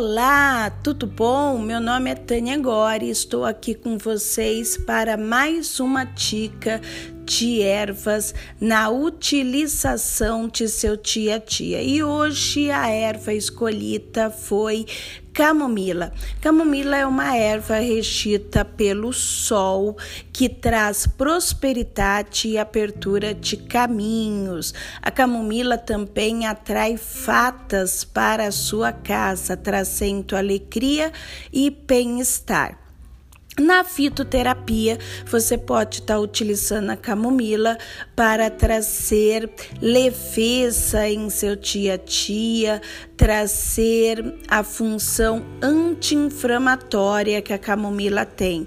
Olá, tudo bom? Meu nome é Tânia Gori, estou aqui com vocês para mais uma dica de ervas na utilização de seu tia-tia. E hoje a erva escolhida foi camomila. Camomila é uma erva regida pelo sol que traz prosperidade e abertura de caminhos. A camomila também atrai fatas para a sua casa, trazendo alegria e bem-estar. Na fitoterapia, você pode estar tá utilizando a camomila para trazer leveza em seu dia a dia, trazer a função anti-inflamatória que a camomila tem.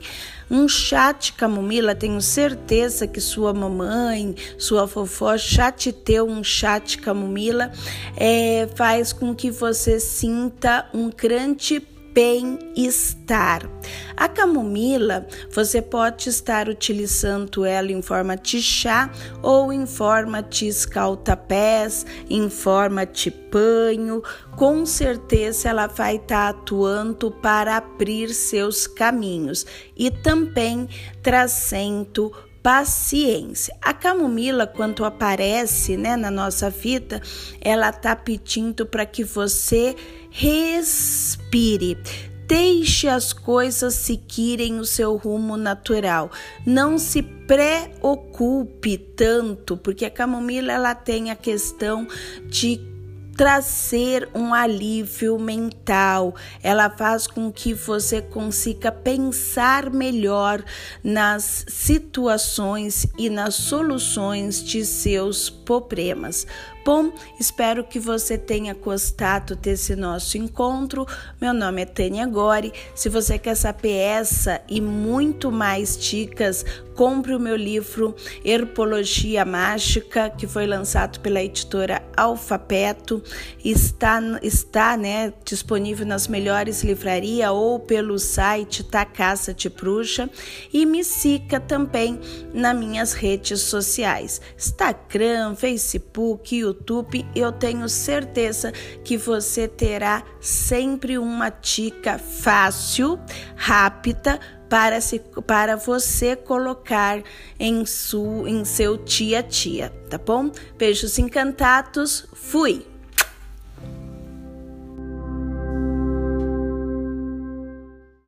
Um chá de camomila, tenho certeza que sua mamãe, sua vovó já te deu um chá de camomila, é, faz com que você sinta um grande bem-estar. A camomila, você pode estar utilizando ela em forma de chá ou em forma de escalta-pés, em forma de banho. Com certeza ela vai estar atuando para abrir seus caminhos e também trazendo paciência. A camomila, quando aparece né, na nossa vida, ela está pedindo para que você respire. Deixe as coisas seguirem o seu rumo natural. Não se preocupe tanto, porque a camomila ela tem a questão de trazer um alívio mental, ela faz com que você consiga pensar melhor nas situações e nas soluções de seus problemas. Bom, espero que você tenha gostado desse nosso encontro. Meu nome é Tânia Gori. Se você quer saber essa e muito mais dicas, compre o meu livro Herpologia Mágica, que foi lançado pela editora Alfabeto. Está, está né, disponível nas melhores livrarias ou pelo site da Caça de Bruxa. E me siga também nas minhas redes sociais: Instagram, Facebook, YouTube eu tenho certeza que você terá sempre uma dica fácil, rápida para, se, para você colocar em, su, em seu dia a dia, tá bom? Beijos encantados, fui!